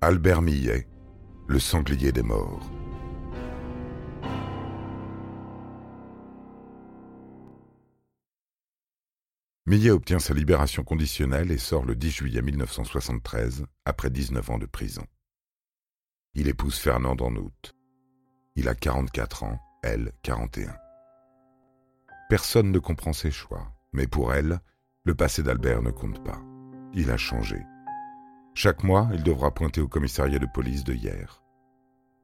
Albert Millet, le sanglier des morts. Millet obtient sa libération conditionnelle et sort le 10 juillet 1973, après 19 ans de prison. Il épouse Fernande en août. Il a 44 ans, elle 41. Personne ne comprend ses choix, mais pour elle, le passé d'Albert ne compte pas. Il a changé. Chaque mois, il devra pointer au commissariat de police de hier.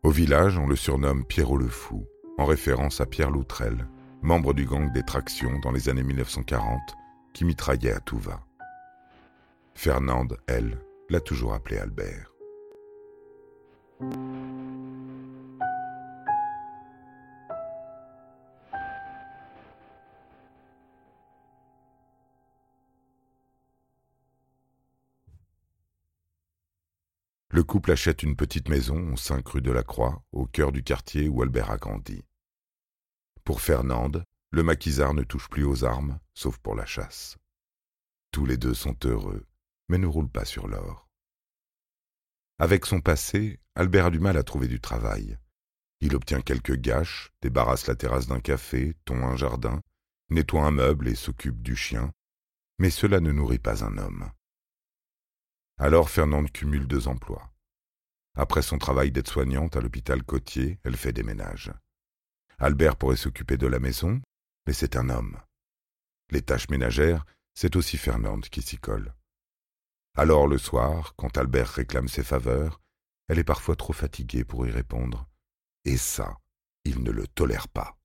Au village, on le surnomme Pierrot le Fou, en référence à Pierre Loutrel, membre du gang des tractions dans les années 1940, qui mitraillait à tout va. Fernande, elle, l'a toujours appelé Albert. Le couple achète une petite maison au 5 rue de la Croix, au cœur du quartier où Albert a grandi. Pour Fernande, le maquisard ne touche plus aux armes, sauf pour la chasse. Tous les deux sont heureux, mais ne roulent pas sur l'or. Avec son passé, Albert a du mal à trouver du travail. Il obtient quelques gâches, débarrasse la terrasse d'un café, tond un jardin, nettoie un meuble et s'occupe du chien, mais cela ne nourrit pas un homme. Alors Fernande cumule deux emplois. Après son travail d'aide-soignante à l'hôpital côtier, elle fait des ménages. Albert pourrait s'occuper de la maison, mais c'est un homme. Les tâches ménagères, c'est aussi Fernande qui s'y colle. Alors le soir, quand Albert réclame ses faveurs, elle est parfois trop fatiguée pour y répondre. Et ça, il ne le tolère pas.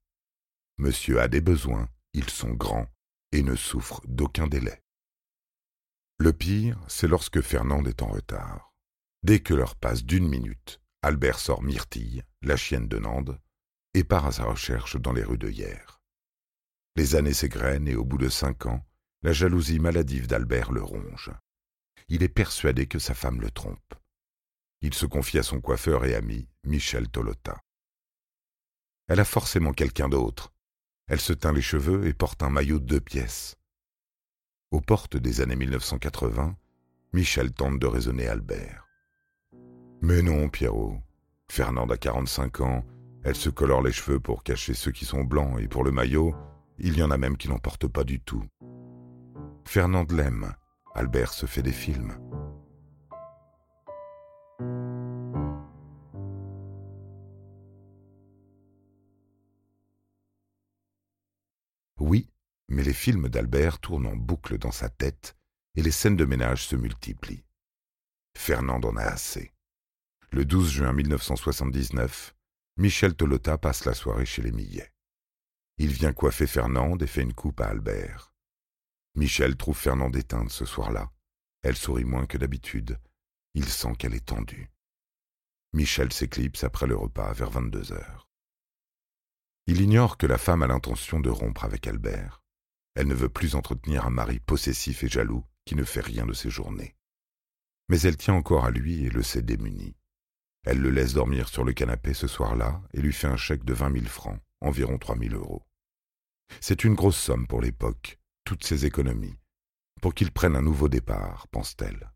Monsieur a des besoins, ils sont grands, et ne souffrent d'aucun délai. Le pire, c'est lorsque Fernande est en retard. Dès que l'heure passe d'une minute, Albert sort Myrtille, la chienne de Nande, et part à sa recherche dans les rues de hier. Les années s'égrènent et au bout de cinq ans, la jalousie maladive d'Albert le ronge. Il est persuadé que sa femme le trompe. Il se confie à son coiffeur et ami, Michel Tolota. Elle a forcément quelqu'un d'autre. Elle se teint les cheveux et porte un maillot de deux pièces. Aux portes des années 1980, Michel tente de raisonner Albert. Mais non, Pierrot. Fernande a 45 ans, elle se colore les cheveux pour cacher ceux qui sont blancs, et pour le maillot, il y en a même qui n'en portent pas du tout. Fernande l'aime, Albert se fait des films. Mais les films d'Albert tournent en boucle dans sa tête et les scènes de ménage se multiplient. Fernande en a assez. Le 12 juin 1979, Michel Tolota passe la soirée chez les Millet. Il vient coiffer Fernande et fait une coupe à Albert. Michel trouve Fernande éteinte ce soir-là. Elle sourit moins que d'habitude. Il sent qu'elle est tendue. Michel s'éclipse après le repas vers 22 heures. Il ignore que la femme a l'intention de rompre avec Albert. Elle ne veut plus entretenir un mari possessif et jaloux qui ne fait rien de ses journées. Mais elle tient encore à lui et le sait démuni. Elle le laisse dormir sur le canapé ce soir-là et lui fait un chèque de vingt mille francs, environ trois mille euros. C'est une grosse somme pour l'époque, toutes ses économies, pour qu'il prenne un nouveau départ, pense-t-elle.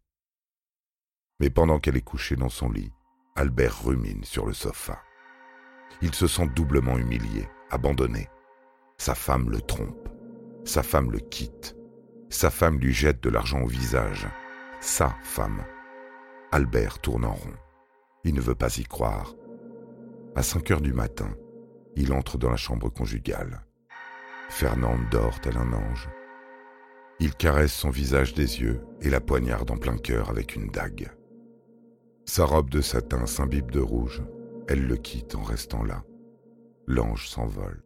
Mais pendant qu'elle est couchée dans son lit, Albert rumine sur le sofa. Il se sent doublement humilié, abandonné. Sa femme le trompe. Sa femme le quitte. Sa femme lui jette de l'argent au visage. Sa femme. Albert tourne en rond. Il ne veut pas y croire. À cinq heures du matin, il entre dans la chambre conjugale. Fernande dort tel un ange. Il caresse son visage des yeux et la poignarde en plein cœur avec une dague. Sa robe de satin s'imbibe de rouge. Elle le quitte en restant là. L'ange s'envole.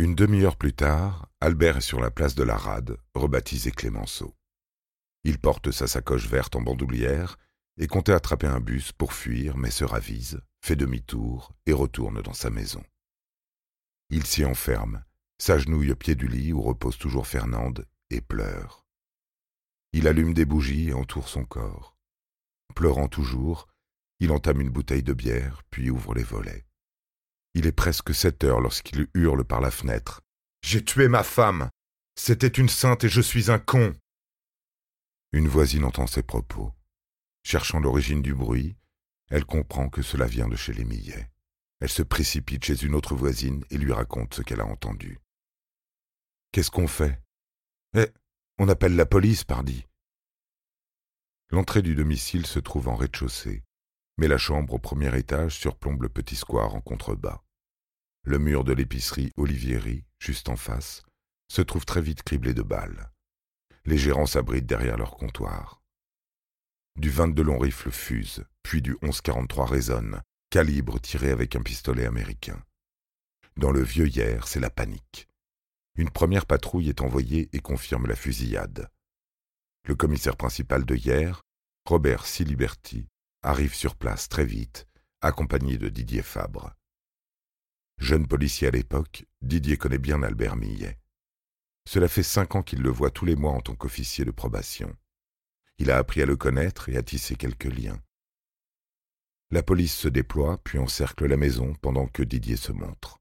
Une demi-heure plus tard, Albert est sur la place de la Rade, rebaptisée Clémenceau. Il porte sa sacoche verte en bandoulière et comptait attraper un bus pour fuir, mais se ravise, fait demi-tour et retourne dans sa maison. Il s'y enferme, s'agenouille au pied du lit où repose toujours Fernande, et pleure. Il allume des bougies et entoure son corps. Pleurant toujours, il entame une bouteille de bière, puis ouvre les volets. Il est presque sept heures lorsqu'il hurle par la fenêtre. J'ai tué ma femme. C'était une sainte et je suis un con. Une voisine entend ces propos. Cherchant l'origine du bruit, elle comprend que cela vient de chez les Millet. Elle se précipite chez une autre voisine et lui raconte ce qu'elle a entendu. Qu'est-ce qu'on fait? Eh, on appelle la police, pardi. L'entrée du domicile se trouve en rez-de-chaussée, mais la chambre au premier étage surplombe le petit square en contrebas. Le mur de l'épicerie Olivieri, juste en face, se trouve très vite criblé de balles. Les gérants s'abritent derrière leur comptoir. Du 22 long rifle fuse, puis du 11-43 résonne, calibre tiré avec un pistolet américain. Dans le vieux hier, c'est la panique. Une première patrouille est envoyée et confirme la fusillade. Le commissaire principal de hier, Robert Siliberti, arrive sur place très vite, accompagné de Didier Fabre. Jeune policier à l'époque, Didier connaît bien Albert Millet. Cela fait cinq ans qu'il le voit tous les mois en tant qu'officier de probation. Il a appris à le connaître et à tisser quelques liens. La police se déploie, puis encercle la maison pendant que Didier se montre.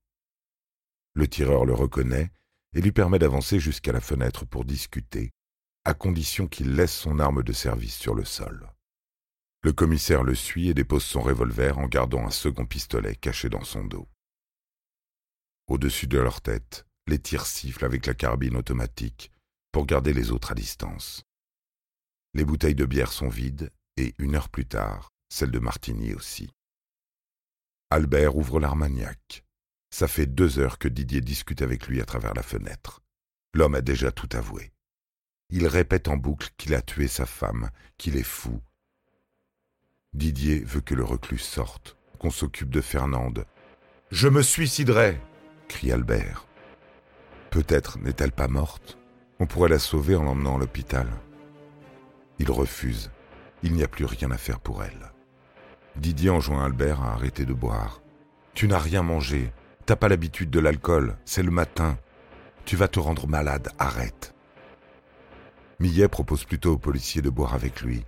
Le tireur le reconnaît et lui permet d'avancer jusqu'à la fenêtre pour discuter, à condition qu'il laisse son arme de service sur le sol. Le commissaire le suit et dépose son revolver en gardant un second pistolet caché dans son dos. Au-dessus de leur tête, les tirs sifflent avec la carabine automatique pour garder les autres à distance. Les bouteilles de bière sont vides et, une heure plus tard, celles de Martigny aussi. Albert ouvre l'armagnac. Ça fait deux heures que Didier discute avec lui à travers la fenêtre. L'homme a déjà tout avoué. Il répète en boucle qu'il a tué sa femme, qu'il est fou. Didier veut que le reclus sorte, qu'on s'occupe de Fernande. Je me suiciderai crie Albert. Peut-être n'est-elle pas morte. On pourrait la sauver en l'emmenant à l'hôpital. Il refuse. Il n'y a plus rien à faire pour elle. Didier enjoint Albert à arrêter de boire. Tu n'as rien mangé. T'as pas l'habitude de l'alcool. C'est le matin. Tu vas te rendre malade. Arrête. Millet propose plutôt aux policiers de boire avec lui.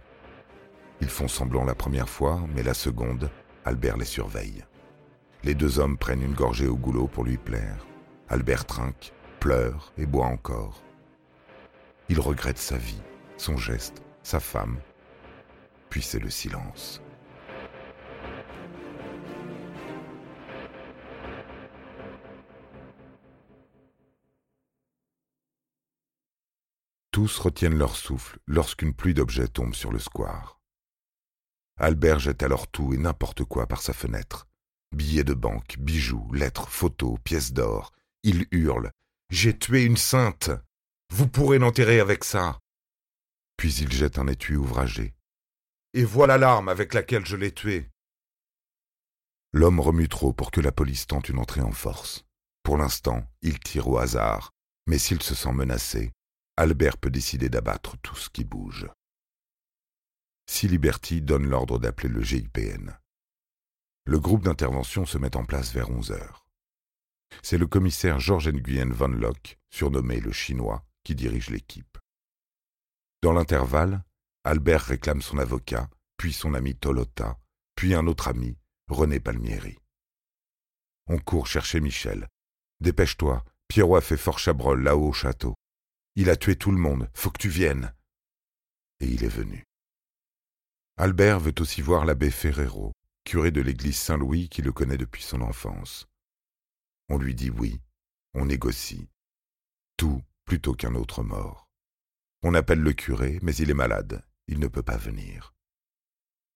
Ils font semblant la première fois, mais la seconde, Albert les surveille. Les deux hommes prennent une gorgée au goulot pour lui plaire. Albert trinque, pleure et boit encore. Il regrette sa vie, son geste, sa femme. Puis c'est le silence. Tous retiennent leur souffle lorsqu'une pluie d'objets tombe sur le square. Albert jette alors tout et n'importe quoi par sa fenêtre. Billets de banque, bijoux, lettres, photos, pièces d'or. Il hurle. J'ai tué une sainte. Vous pourrez l'enterrer avec ça. Puis il jette un étui ouvragé. Et voilà l'arme avec laquelle je l'ai tué. L'homme remue trop pour que la police tente une entrée en force. Pour l'instant, il tire au hasard, mais s'il se sent menacé, Albert peut décider d'abattre tout ce qui bouge. Si Liberty donne l'ordre d'appeler le GIPN. Le groupe d'intervention se met en place vers onze heures. C'est le commissaire Georges Nguyen Van Locke, surnommé le Chinois, qui dirige l'équipe. Dans l'intervalle, Albert réclame son avocat, puis son ami Tolota, puis un autre ami, René Palmieri. On court chercher Michel. Dépêche-toi, Pierrot fait fort chabrol là-haut au château. Il a tué tout le monde, faut que tu viennes. Et il est venu. Albert veut aussi voir l'abbé Ferrero, curé de l'église Saint-Louis qui le connaît depuis son enfance. On lui dit oui, on négocie. Tout plutôt qu'un autre mort. On appelle le curé, mais il est malade, il ne peut pas venir.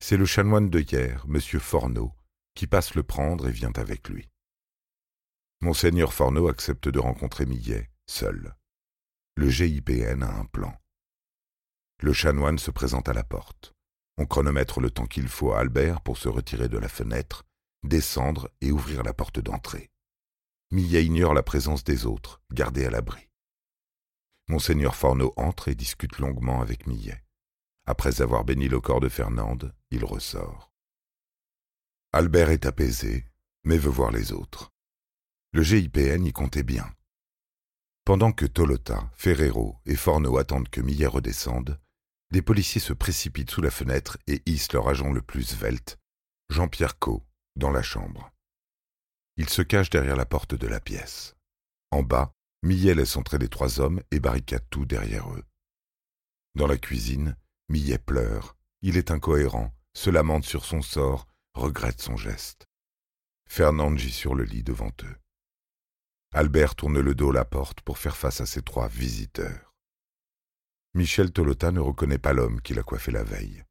C'est le chanoine de hier, M. Forneau, qui passe le prendre et vient avec lui. Monseigneur Forneau accepte de rencontrer Millet, seul. Le GIPN a un plan. Le chanoine se présente à la porte. On chronomètre le temps qu'il faut à Albert pour se retirer de la fenêtre, descendre et ouvrir la porte d'entrée. Millet ignore la présence des autres, gardés à l'abri. Monseigneur Forneau entre et discute longuement avec Millet. Après avoir béni le corps de Fernande, il ressort. Albert est apaisé, mais veut voir les autres. Le GIPN y comptait bien. Pendant que Tolota, Ferrero et Forneau attendent que Millet redescende, des policiers se précipitent sous la fenêtre et hissent leur agent le plus svelte, Jean-Pierre Co, dans la chambre. Il se cache derrière la porte de la pièce. En bas, Millet laisse entrer les trois hommes et barricade tout derrière eux. Dans la cuisine, Millet pleure. Il est incohérent, se lamente sur son sort, regrette son geste. Fernande gît sur le lit devant eux. Albert tourne le dos à la porte pour faire face à ses trois visiteurs. Michel Tolota ne reconnaît pas l'homme qui l'a coiffé la veille.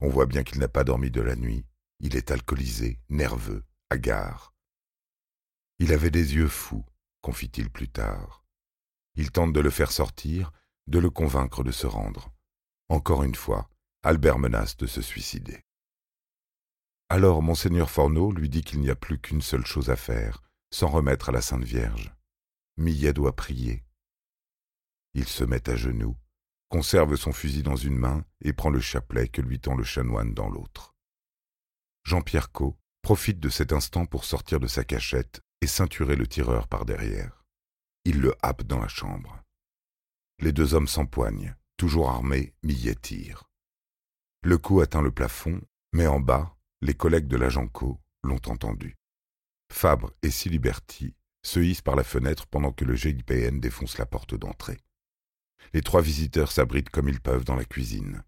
On voit bien qu'il n'a pas dormi de la nuit. Il est alcoolisé, nerveux, hagard. Il avait des yeux fous, confie-t-il plus tard. Il tente de le faire sortir, de le convaincre de se rendre. Encore une fois, Albert menace de se suicider. Alors monseigneur Forneau lui dit qu'il n'y a plus qu'une seule chose à faire, s'en remettre à la Sainte Vierge. Millet doit prier. Il se met à genoux, conserve son fusil dans une main et prend le chapelet que lui tend le chanoine dans l'autre. Jean-Pierre Cot profite de cet instant pour sortir de sa cachette et ceinturer le tireur par derrière. Il le happe dans la chambre. Les deux hommes s'empoignent, toujours armés, Millet tire. Le coup atteint le plafond, mais en bas, les collègues de l'agent Co l'ont entendu. Fabre et Siliberti se hissent par la fenêtre pendant que le GIPN défonce la porte d'entrée. Les trois visiteurs s'abritent comme ils peuvent dans la cuisine.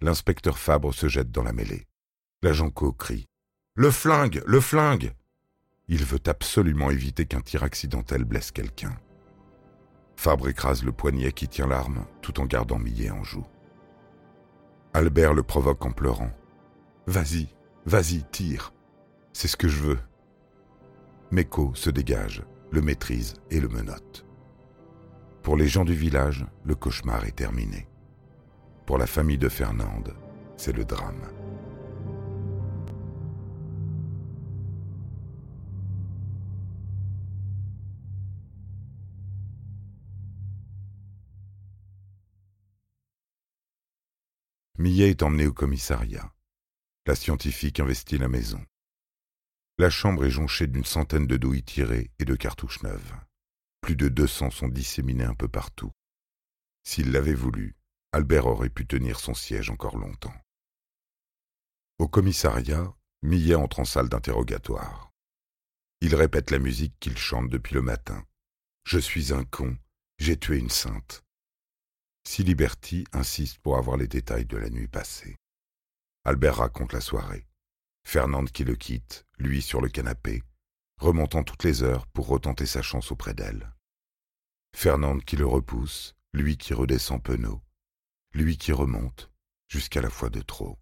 L'inspecteur Fabre se jette dans la mêlée. L'agent Co crie Le flingue Le flingue Il veut absolument éviter qu'un tir accidentel blesse quelqu'un. Fabre écrase le poignet qui tient l'arme tout en gardant Millet en joue. Albert le provoque en pleurant. Vas-y, vas-y, tire. C'est ce que je veux. Meko se dégage, le maîtrise et le menotte. Pour les gens du village, le cauchemar est terminé. Pour la famille de Fernande, c'est le drame. Millet est emmené au commissariat. La scientifique investit la maison. La chambre est jonchée d'une centaine de douilles tirées et de cartouches neuves. Plus de deux cents sont disséminés un peu partout. S'il l'avait voulu, Albert aurait pu tenir son siège encore longtemps. Au commissariat, Millet entre en salle d'interrogatoire. Il répète la musique qu'il chante depuis le matin. Je suis un con, j'ai tué une sainte. Siliberti insiste pour avoir les détails de la nuit passée. Albert raconte la soirée. Fernande qui le quitte, lui sur le canapé, remontant toutes les heures pour retenter sa chance auprès d'elle. Fernande qui le repousse, lui qui redescend penaud, lui qui remonte, jusqu'à la fois de trop.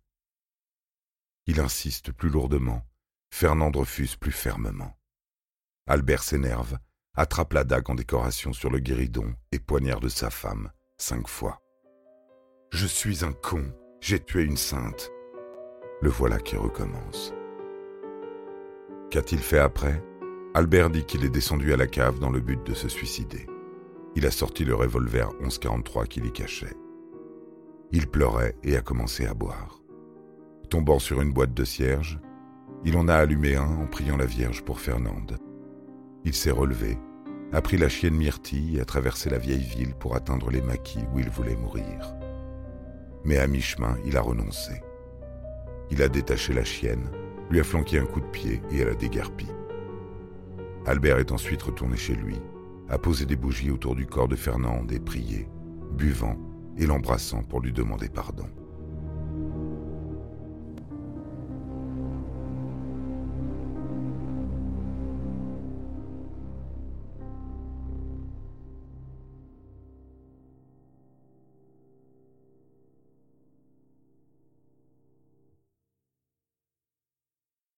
Il insiste plus lourdement, Fernande refuse plus fermement. Albert s'énerve, attrape la dague en décoration sur le guéridon et poignarde sa femme, cinq fois. Je suis un con, j'ai tué une sainte. Le voilà qui recommence. Qu'a-t-il fait après? Albert dit qu'il est descendu à la cave dans le but de se suicider. Il a sorti le revolver 1143 qu'il y cachait. Il pleurait et a commencé à boire. Tombant sur une boîte de cierges, il en a allumé un en priant la Vierge pour Fernande. Il s'est relevé a pris la chienne Myrtille et a traversé la vieille ville pour atteindre les maquis où il voulait mourir. Mais à mi-chemin, il a renoncé. Il a détaché la chienne, lui a flanqué un coup de pied et elle a déguerpi. Albert est ensuite retourné chez lui, a posé des bougies autour du corps de Fernande et prié, buvant et l'embrassant pour lui demander pardon.